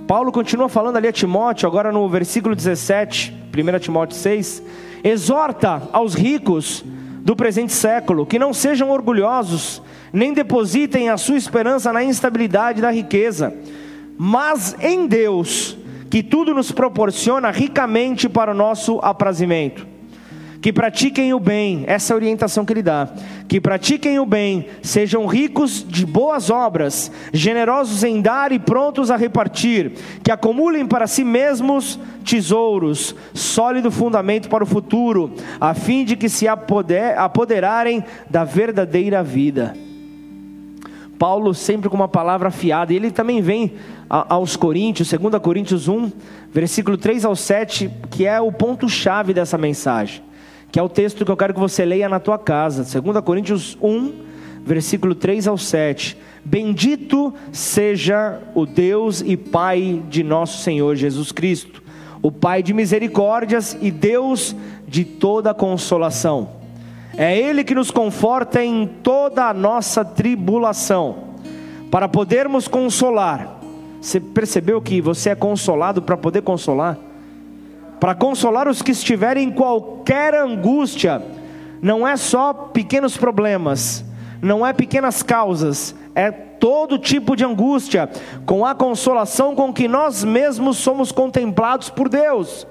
Paulo continua falando ali a Timóteo, agora no versículo 17, 1 Timóteo 6, exorta aos ricos do presente século que não sejam orgulhosos, nem depositem a sua esperança na instabilidade da riqueza, mas em Deus, que tudo nos proporciona ricamente para o nosso aprazimento que pratiquem o bem, essa é a orientação que ele dá. Que pratiquem o bem, sejam ricos de boas obras, generosos em dar e prontos a repartir, que acumulem para si mesmos tesouros, sólido fundamento para o futuro, a fim de que se apoder, apoderarem da verdadeira vida. Paulo sempre com uma palavra afiada, e ele também vem aos Coríntios, 2 Coríntios 1, versículo 3 ao 7, que é o ponto-chave dessa mensagem que é o texto que eu quero que você leia na tua casa, 2 Coríntios 1, versículo 3 ao 7. Bendito seja o Deus e Pai de nosso Senhor Jesus Cristo, o Pai de misericórdias e Deus de toda consolação. É Ele que nos conforta em toda a nossa tribulação, para podermos consolar. Você percebeu que você é consolado para poder consolar? Para consolar os que estiverem em qualquer angústia. Não é só pequenos problemas, não é pequenas causas, é todo tipo de angústia, com a consolação com que nós mesmos somos contemplados por Deus.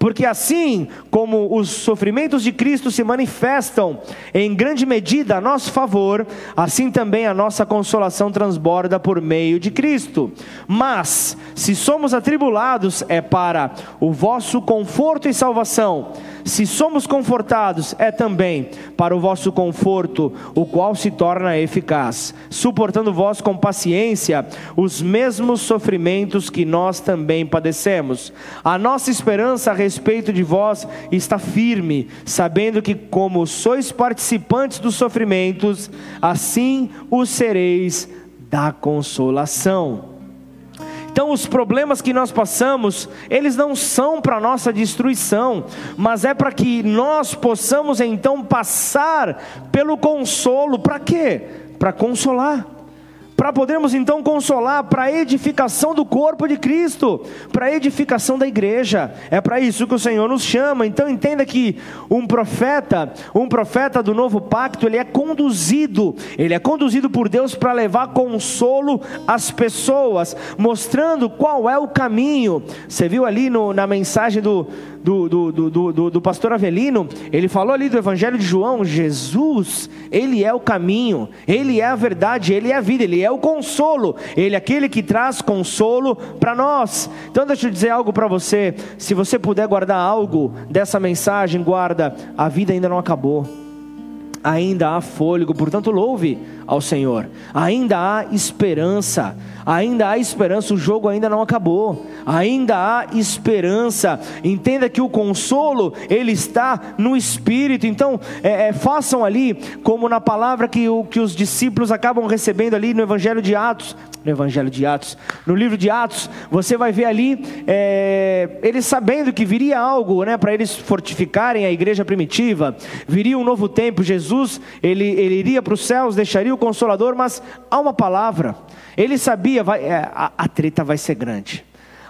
Porque assim como os sofrimentos de Cristo se manifestam em grande medida a nosso favor, assim também a nossa consolação transborda por meio de Cristo. Mas, se somos atribulados, é para o vosso conforto e salvação. Se somos confortados, é também para o vosso conforto, o qual se torna eficaz, suportando vós com paciência os mesmos sofrimentos que nós também padecemos. A nossa esperança respeito de vós está firme, sabendo que, como sois participantes dos sofrimentos, assim os sereis da consolação. Então, os problemas que nós passamos, eles não são para nossa destruição, mas é para que nós possamos então passar pelo consolo. Para quê? Para consolar para podermos então consolar, para a edificação do corpo de Cristo, para a edificação da igreja. É para isso que o Senhor nos chama. Então entenda que um profeta, um profeta do novo pacto, ele é conduzido, ele é conduzido por Deus para levar consolo às pessoas, mostrando qual é o caminho. Você viu ali no, na mensagem do, do, do, do, do, do pastor Avelino, ele falou ali do Evangelho de João: Jesus, ele é o caminho, ele é a verdade, ele é a vida, ele é o consolo, ele é aquele que traz consolo para nós. Então, deixa eu dizer algo para você: se você puder guardar algo dessa mensagem, guarda, a vida ainda não acabou ainda há fôlego, portanto, louve ao Senhor, ainda há esperança, ainda há esperança, o jogo ainda não acabou, ainda há esperança. Entenda que o consolo, ele está no Espírito, então é, é, façam ali, como na palavra que, o, que os discípulos acabam recebendo ali no Evangelho de Atos, no Evangelho de Atos, no livro de Atos, você vai ver ali, é, eles sabendo que viria algo, né, para eles fortificarem a igreja primitiva, viria um novo tempo, Jesus, ele, ele iria para os céus, deixaria o Consolador, mas há uma palavra, ele sabia, vai, é, a, a treta vai ser grande,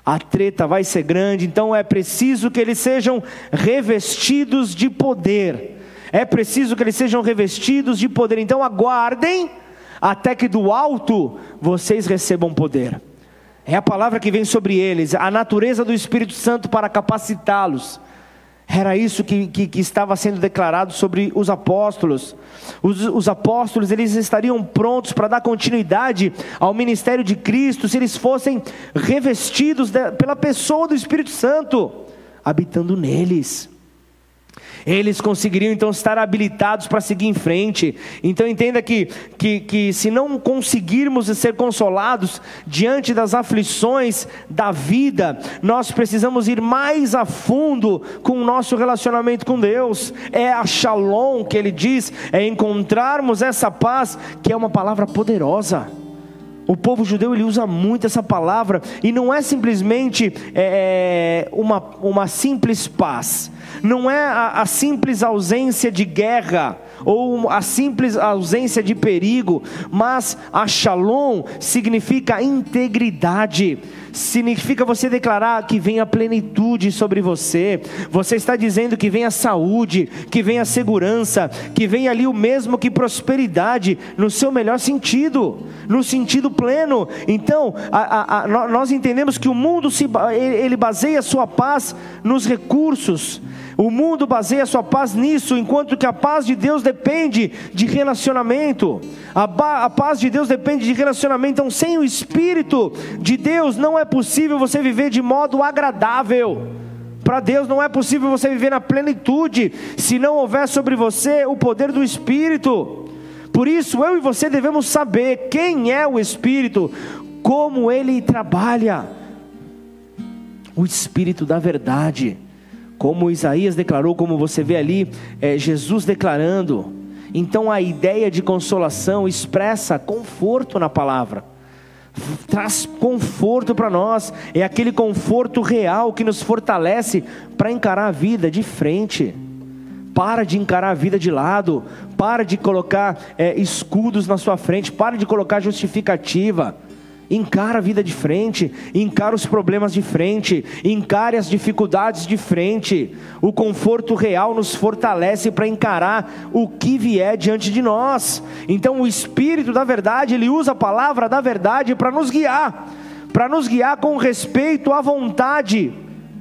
a treta vai ser grande, então é preciso que eles sejam revestidos de poder, é preciso que eles sejam revestidos de poder, então aguardem, até que do alto vocês recebam poder. É a palavra que vem sobre eles, a natureza do Espírito Santo para capacitá-los. Era isso que, que, que, estava sendo declarado sobre os apóstolos. Os, os apóstolos eles estariam prontos para dar continuidade ao ministério de Cristo se eles fossem revestidos de, pela pessoa do Espírito Santo, habitando neles. Eles conseguiriam então estar habilitados para seguir em frente. Então entenda que, que, que se não conseguirmos ser consolados diante das aflições da vida, nós precisamos ir mais a fundo com o nosso relacionamento com Deus. É a shalom que ele diz, é encontrarmos essa paz, que é uma palavra poderosa. O povo judeu ele usa muito essa palavra e não é simplesmente é, é uma, uma simples paz não é a, a simples ausência de guerra ou a simples ausência de perigo, mas a shalom significa integridade, significa você declarar que vem a plenitude sobre você, você está dizendo que vem a saúde, que vem a segurança, que vem ali o mesmo que prosperidade, no seu melhor sentido, no sentido pleno. Então, a, a, a, nós entendemos que o mundo se, ele baseia sua paz nos recursos, o mundo baseia sua paz nisso, enquanto que a paz de Deus depende de relacionamento. A, a, paz de Deus depende de relacionamento. Então, sem o Espírito de Deus, não é possível você viver de modo agradável. Para Deus não é possível você viver na plenitude se não houver sobre você o poder do Espírito. Por isso, eu e você devemos saber quem é o Espírito, como ele trabalha. O Espírito da verdade como Isaías declarou, como você vê ali, é, Jesus declarando. Então a ideia de consolação expressa conforto na palavra, traz conforto para nós, é aquele conforto real que nos fortalece para encarar a vida de frente. Para de encarar a vida de lado, para de colocar é, escudos na sua frente, para de colocar justificativa Encara a vida de frente, encara os problemas de frente, encare as dificuldades de frente. O conforto real nos fortalece para encarar o que vier diante de nós. Então, o Espírito da Verdade, ele usa a palavra da verdade para nos guiar, para nos guiar com respeito à vontade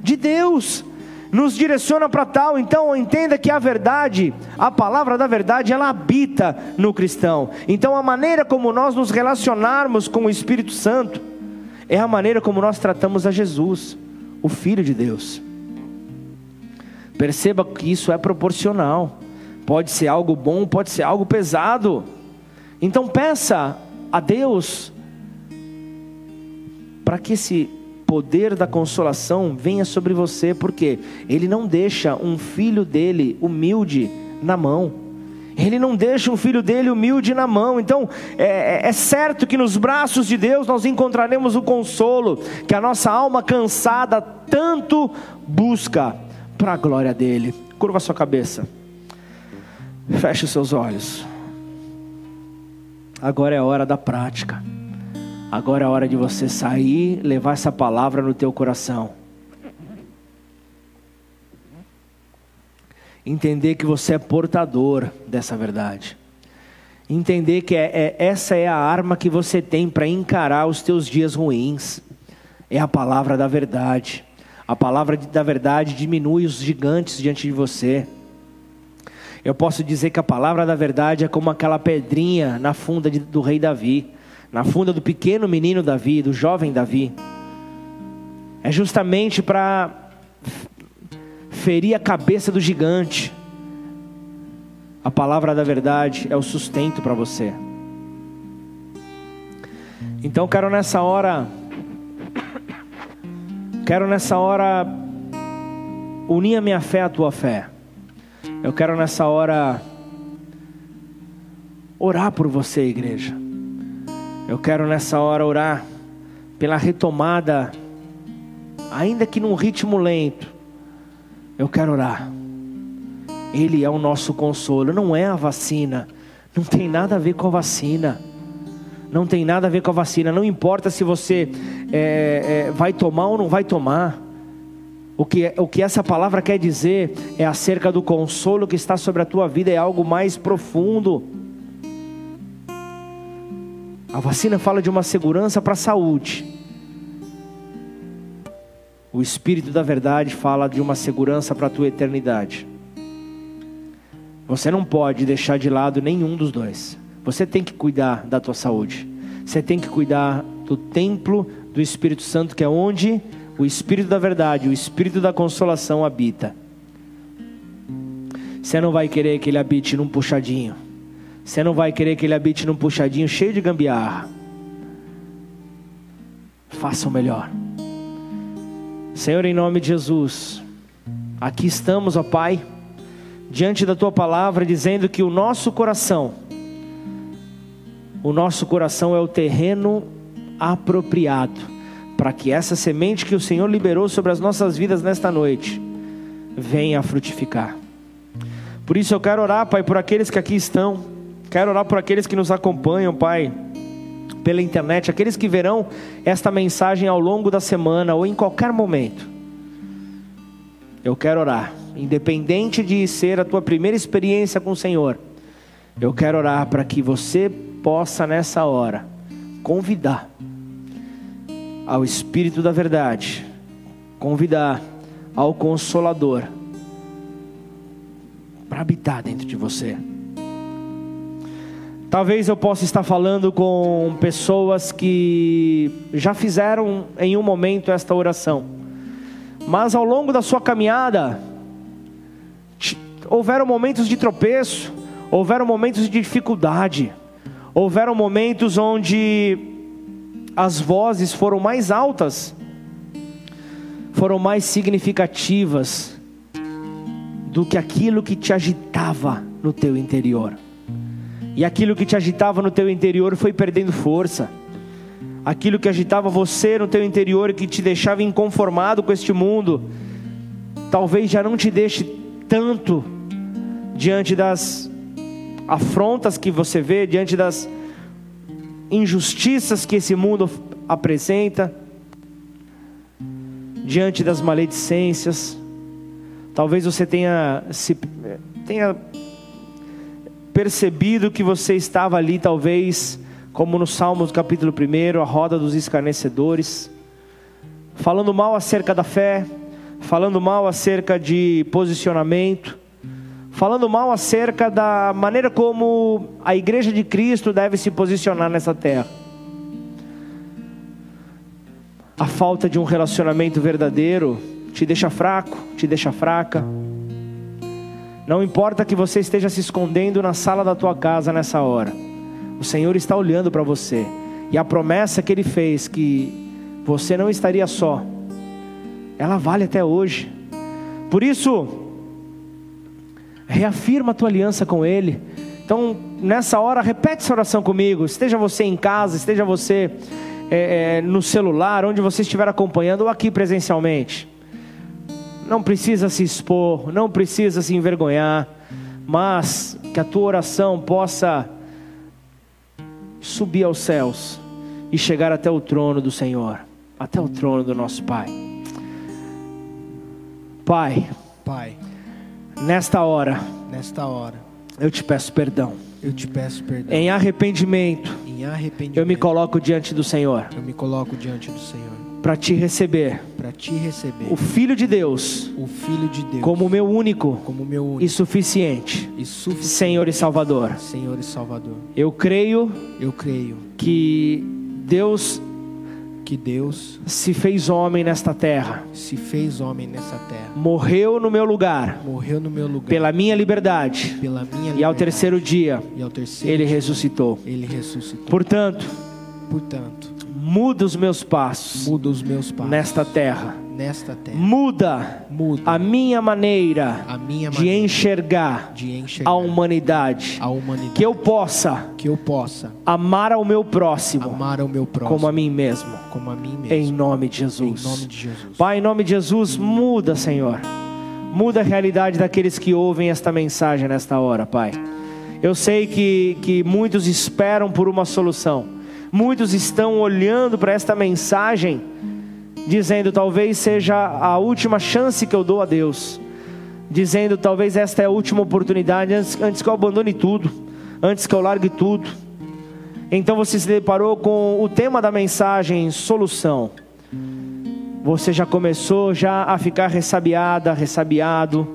de Deus. Nos direciona para tal. Então, entenda que a verdade, a palavra da verdade, ela habita no cristão. Então, a maneira como nós nos relacionarmos com o Espírito Santo é a maneira como nós tratamos a Jesus, o Filho de Deus. Perceba que isso é proporcional. Pode ser algo bom, pode ser algo pesado. Então, peça a Deus para que esse poder da consolação venha sobre você, porque Ele não deixa um filho dele humilde na mão. Ele não deixa um filho dele humilde na mão. Então, é, é, é, certo que nos braços de Deus nós encontraremos o consolo que a nossa alma cansada tanto busca para a glória dele. Curva sua cabeça. Feche os seus olhos. Agora é a hora da prática. Agora é a hora de você sair, levar essa palavra no teu coração. Entender que você é portador dessa verdade. Entender que é, é essa é a arma que você tem para encarar os teus dias ruins. É a palavra da verdade. A palavra da verdade diminui os gigantes diante de você. Eu posso dizer que a palavra da verdade é como aquela pedrinha na funda de, do rei Davi na funda do pequeno menino Davi, do jovem Davi, é justamente para ferir a cabeça do gigante. A palavra da verdade é o sustento para você. Então quero nessa hora quero nessa hora unir a minha fé à tua fé. Eu quero nessa hora orar por você, igreja. Eu quero nessa hora orar pela retomada, ainda que num ritmo lento. Eu quero orar. Ele é o nosso consolo, não é a vacina. Não tem nada a ver com a vacina. Não tem nada a ver com a vacina. Não importa se você é, é, vai tomar ou não vai tomar. O que, o que essa palavra quer dizer é acerca do consolo que está sobre a tua vida, é algo mais profundo. A vacina fala de uma segurança para a saúde. O Espírito da Verdade fala de uma segurança para a tua eternidade. Você não pode deixar de lado nenhum dos dois. Você tem que cuidar da tua saúde. Você tem que cuidar do templo do Espírito Santo, que é onde o Espírito da Verdade, o Espírito da consolação habita. Você não vai querer que ele habite num puxadinho. Você não vai querer que ele habite num puxadinho cheio de gambiarra. Faça o melhor. Senhor, em nome de Jesus, aqui estamos, ó Pai, diante da tua palavra, dizendo que o nosso coração, o nosso coração é o terreno apropriado para que essa semente que o Senhor liberou sobre as nossas vidas nesta noite venha a frutificar. Por isso eu quero orar, Pai, por aqueles que aqui estão Quero orar por aqueles que nos acompanham, Pai, pela internet, aqueles que verão esta mensagem ao longo da semana ou em qualquer momento. Eu quero orar, independente de ser a tua primeira experiência com o Senhor. Eu quero orar para que você possa nessa hora convidar ao Espírito da Verdade, convidar ao Consolador para habitar dentro de você. Talvez eu possa estar falando com pessoas que já fizeram em um momento esta oração, mas ao longo da sua caminhada, houveram momentos de tropeço, houveram momentos de dificuldade, houveram momentos onde as vozes foram mais altas, foram mais significativas do que aquilo que te agitava no teu interior. E aquilo que te agitava no teu interior foi perdendo força. Aquilo que agitava você no teu interior que te deixava inconformado com este mundo, talvez já não te deixe tanto diante das afrontas que você vê, diante das injustiças que esse mundo apresenta, diante das maledicências. Talvez você tenha se tenha percebido que você estava ali, talvez, como no Salmos capítulo 1, a roda dos escarnecedores, falando mal acerca da fé, falando mal acerca de posicionamento, falando mal acerca da maneira como a igreja de Cristo deve se posicionar nessa terra. A falta de um relacionamento verdadeiro te deixa fraco, te deixa fraca. Não importa que você esteja se escondendo na sala da tua casa nessa hora, o Senhor está olhando para você, e a promessa que Ele fez que você não estaria só, ela vale até hoje. Por isso, reafirma a tua aliança com Ele. Então, nessa hora, repete essa oração comigo. Esteja você em casa, esteja você é, é, no celular, onde você estiver acompanhando, ou aqui presencialmente. Não precisa se expor, não precisa se envergonhar, mas que a tua oração possa subir aos céus e chegar até o trono do Senhor, até o trono do nosso Pai. Pai, Pai, nesta hora, nesta hora, eu te peço perdão. eu te peço perdão. Em arrependimento, Em arrependimento, eu me coloco diante do Senhor eu me coloco diante do Senhor para te receber, para te receber, o Filho de Deus, o Filho de Deus, como meu único como meu único e suficiente e suficiente Senhor e Salvador. Senhor e Salvador. Eu creio Eu creio que Deus que Deus se fez homem nesta terra, se fez homem nessa terra, morreu no meu lugar, morreu no meu lugar pela minha liberdade, pela minha e ao liberdade. terceiro dia e ao terceiro ele dia, ressuscitou. ele ressuscitou. Portanto, Portanto, muda os meus passos muda os meus passos nesta terra, nesta terra. muda Muda a minha maneira a minha de maneira enxergar de enxergar a humanidade, a humanidade que eu possa que eu possa amar ao meu próximo amar ao meu próximo como a mim mesmo, como a mim mesmo. em nome de Em Jesus. nome de Jesus. Pai, em nome de Jesus, muda, Senhor. Muda a realidade daqueles que ouvem esta mensagem nesta hora, Pai. Eu sei que, que muitos esperam por uma solução. Muitos estão olhando para esta mensagem, dizendo: talvez seja a última chance que eu dou a Deus. Dizendo: talvez esta é a última oportunidade antes, antes que eu abandone tudo, antes que eu largue tudo. Então você se deparou com o tema da mensagem: solução. Você já começou já a ficar ressabiada, ressabiado.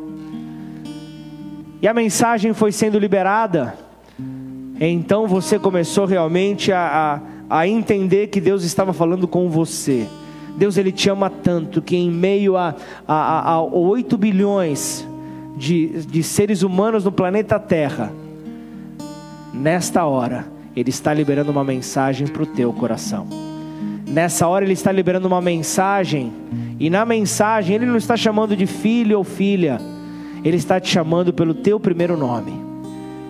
E a mensagem foi sendo liberada. Então você começou realmente a, a, a entender que Deus estava falando com você. Deus ele te ama tanto que em meio a, a, a, a 8 bilhões de, de seres humanos no planeta Terra, nesta hora, Ele está liberando uma mensagem para o teu coração. Nessa hora ele está liberando uma mensagem, e na mensagem ele não está chamando de filho ou filha, ele está te chamando pelo teu primeiro nome.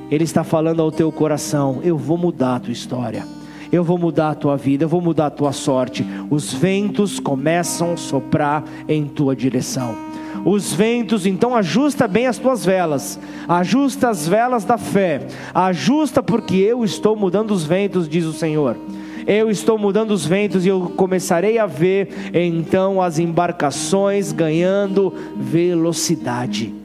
Ele está falando ao teu coração: eu vou mudar a tua história. Eu vou mudar a tua vida, eu vou mudar a tua sorte. Os ventos começam a soprar em tua direção. Os ventos, então ajusta bem as tuas velas, ajusta as velas da fé, ajusta porque eu estou mudando os ventos, diz o Senhor eu estou mudando os ventos e eu começarei a ver então as embarcações ganhando velocidade.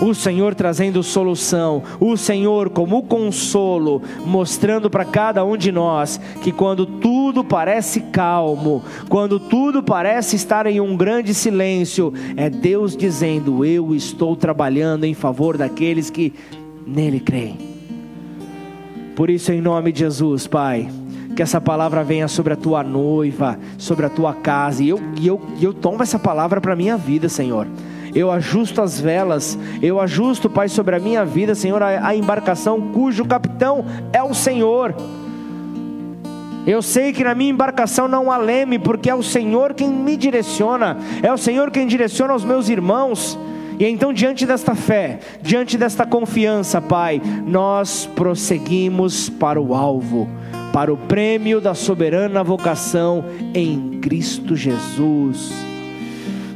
O Senhor trazendo solução, o Senhor como consolo, mostrando para cada um de nós que quando tudo parece calmo, quando tudo parece estar em um grande silêncio, é Deus dizendo: Eu estou trabalhando em favor daqueles que nele creem. Por isso, em nome de Jesus, Pai, que essa palavra venha sobre a tua noiva, sobre a tua casa, e eu, e eu, e eu tomo essa palavra para a minha vida, Senhor. Eu ajusto as velas, eu ajusto, Pai, sobre a minha vida, Senhor, a, embarcação cujo capitão é o Senhor. Eu sei que na minha embarcação não há leme, porque é o Senhor quem me direciona, é o Senhor quem direciona os meus irmãos. E então, diante desta fé, diante desta confiança, Pai, nós prosseguimos para o alvo, para o prêmio da soberana vocação em Cristo Jesus.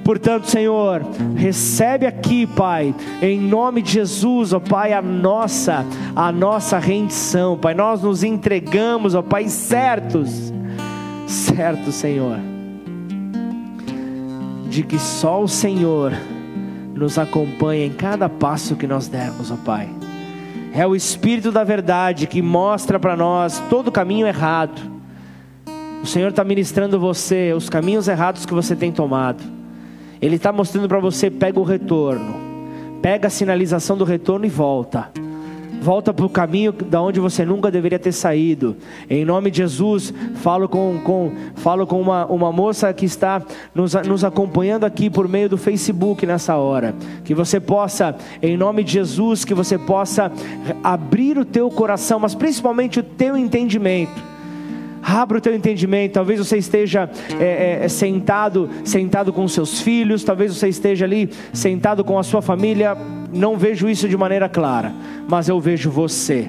Portanto, Senhor, recebe aqui, Pai, em nome de Jesus, ó Pai, a nossa, a nossa rendição, Pai. Nós nos entregamos, ó Pai, certos, certos, Senhor, de que só o Senhor nos acompanha em cada passo que nós dermos, ó Pai. É o Espírito da verdade que mostra para nós todo o caminho errado O Senhor está ministrando você os caminhos errados que você tem tomado. Ele está mostrando para você: pega o retorno, pega a sinalização do retorno e volta volta para o caminho da onde você nunca deveria ter saído. Em nome de Jesus, falo com, com, falo com uma, uma moça que está nos, nos acompanhando aqui por meio do Facebook nessa hora. Que você possa, em nome de Jesus, que você possa abrir o teu coração, mas principalmente o teu entendimento Abra o teu entendimento. Talvez você esteja é, é, sentado, sentado com seus filhos. Talvez você esteja ali sentado com a sua família. Não vejo isso de maneira clara, mas eu vejo você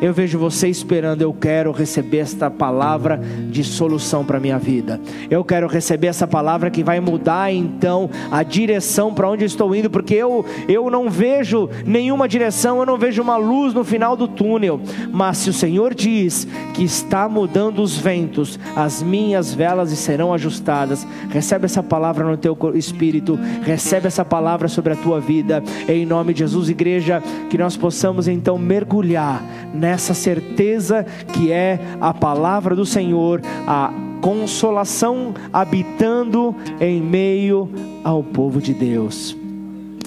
eu vejo você esperando, eu quero receber esta palavra de solução para a minha vida. Eu quero receber essa palavra que vai mudar então a direção para onde eu estou indo, porque eu, eu não vejo nenhuma direção, eu não vejo uma luz no final do túnel. Mas se o Senhor diz que está mudando os ventos, as minhas velas serão ajustadas. Recebe essa palavra no teu espírito, recebe essa palavra sobre a tua vida, em nome de Jesus, igreja, que nós possamos então mergulhar nessa certeza que é a palavra do Senhor, a consolação habitando em meio ao povo de Deus.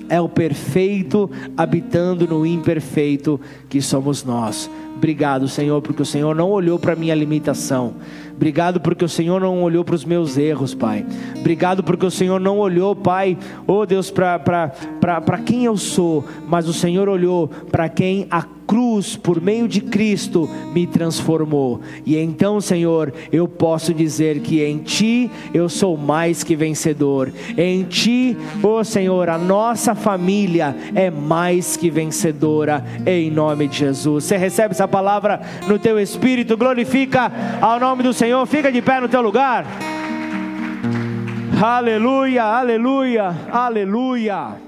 É o perfeito habitando no imperfeito que somos nós. Obrigado, Senhor, porque o Senhor não olhou para a minha limitação. Obrigado porque o Senhor não olhou para os meus erros, Pai. Obrigado porque o Senhor não olhou, Pai, oh Deus, para quem eu sou, mas o Senhor olhou para quem a cruz, por meio de Cristo, me transformou. E então, Senhor, eu posso dizer que em Ti eu sou mais que vencedor. Em Ti, oh Senhor, a nossa família é mais que vencedora, em nome de Jesus. Você recebe essa palavra no teu espírito, glorifica ao nome do Senhor, fica de pé no teu lugar. Aleluia, aleluia, aleluia.